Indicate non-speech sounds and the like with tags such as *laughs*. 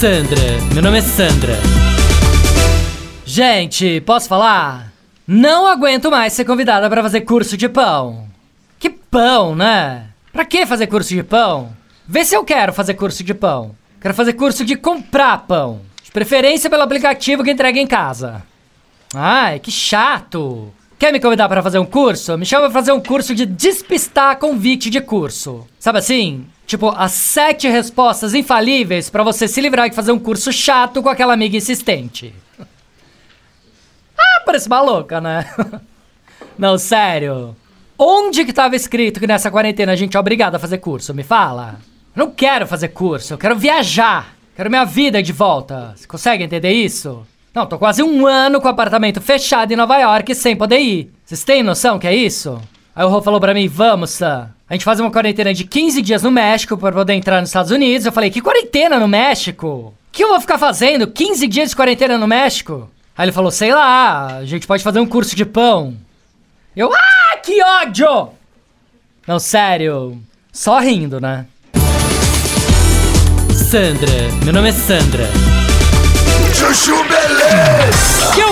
Sandra, meu nome é Sandra. Gente, posso falar? Não aguento mais ser convidada para fazer curso de pão. Que pão, né? Pra que fazer curso de pão? Vê se eu quero fazer curso de pão. Quero fazer curso de comprar pão. De preferência pelo aplicativo que entrega em casa. Ai, que chato. Quer me convidar para fazer um curso? Me chama pra fazer um curso de despistar convite de curso. Sabe assim? Tipo, as sete respostas infalíveis para você se livrar de fazer um curso chato com aquela amiga insistente. ah, parece maluca, né? *laughs* Não, sério. Onde que tava escrito que nessa quarentena a gente é obrigado a fazer curso? Me fala. Eu não quero fazer curso, eu quero viajar. Quero minha vida de volta. Você consegue entender isso? Não, tô quase um ano com o apartamento fechado em Nova York sem poder ir. Vocês têm noção que é isso? Aí o Rô falou pra mim, vamos, Sam. A gente faz uma quarentena de 15 dias no México para poder entrar nos Estados Unidos. Eu falei, que quarentena no México? Que eu vou ficar fazendo? 15 dias de quarentena no México? Aí ele falou, sei lá, a gente pode fazer um curso de pão. Eu, ah, que ódio! Não, sério, só rindo, né? Sandra, meu nome é Sandra.